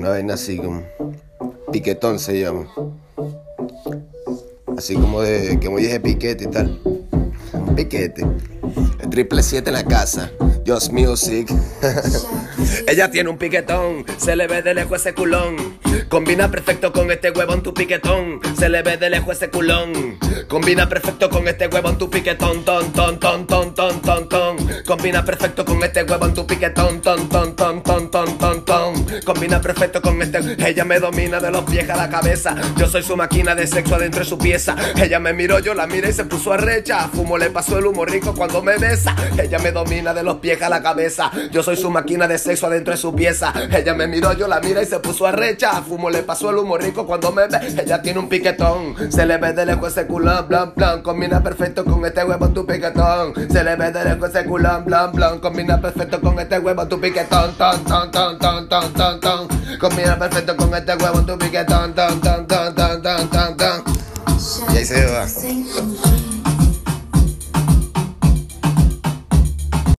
Una vaina así como. Piquetón se llama. Así como de. que muy dije piquete y tal. Piquete. El triple 7 en la casa. Just Music. Ella tiene un piquetón, se le ve de lejos ese culón. Combina perfecto con este huevón tu piquetón. Se le ve de lejos ese culón. Combina perfecto con este huevón tu piquetón, ton, ton, ton, ton, ton, ton, ton. Combina perfecto con este huevón tu piquetón, ton, ton, ton, ton, ton, ton, ton. Combina perfecto con este. Ella me domina de los pies a la cabeza. Yo soy su máquina de sexo adentro de su pieza. Ella me miró, yo la miré y se puso a recha. Fumo le pasó el humo rico cuando me besa. Ella me domina de los pies a la cabeza. Yo soy su máquina de sexo adentro de su pieza. Ella me miró, yo la miré y se puso a recha. Fumo le pasó el humo rico cuando me ve. Ella tiene un piquetón. Se le ve de lejos ese culón, blan, blan. Combina perfecto con este huevo tu piquetón. Se le ve de lejos ese culón, blan, blan. Combina perfecto con este huevo tu piquetón, ton, ton, ton, ton, ton, ton, ton. Combina perfecto con este huevo tu piquetón, ton, ton, ton, ton, ton, ton, ton. Y ahí se va.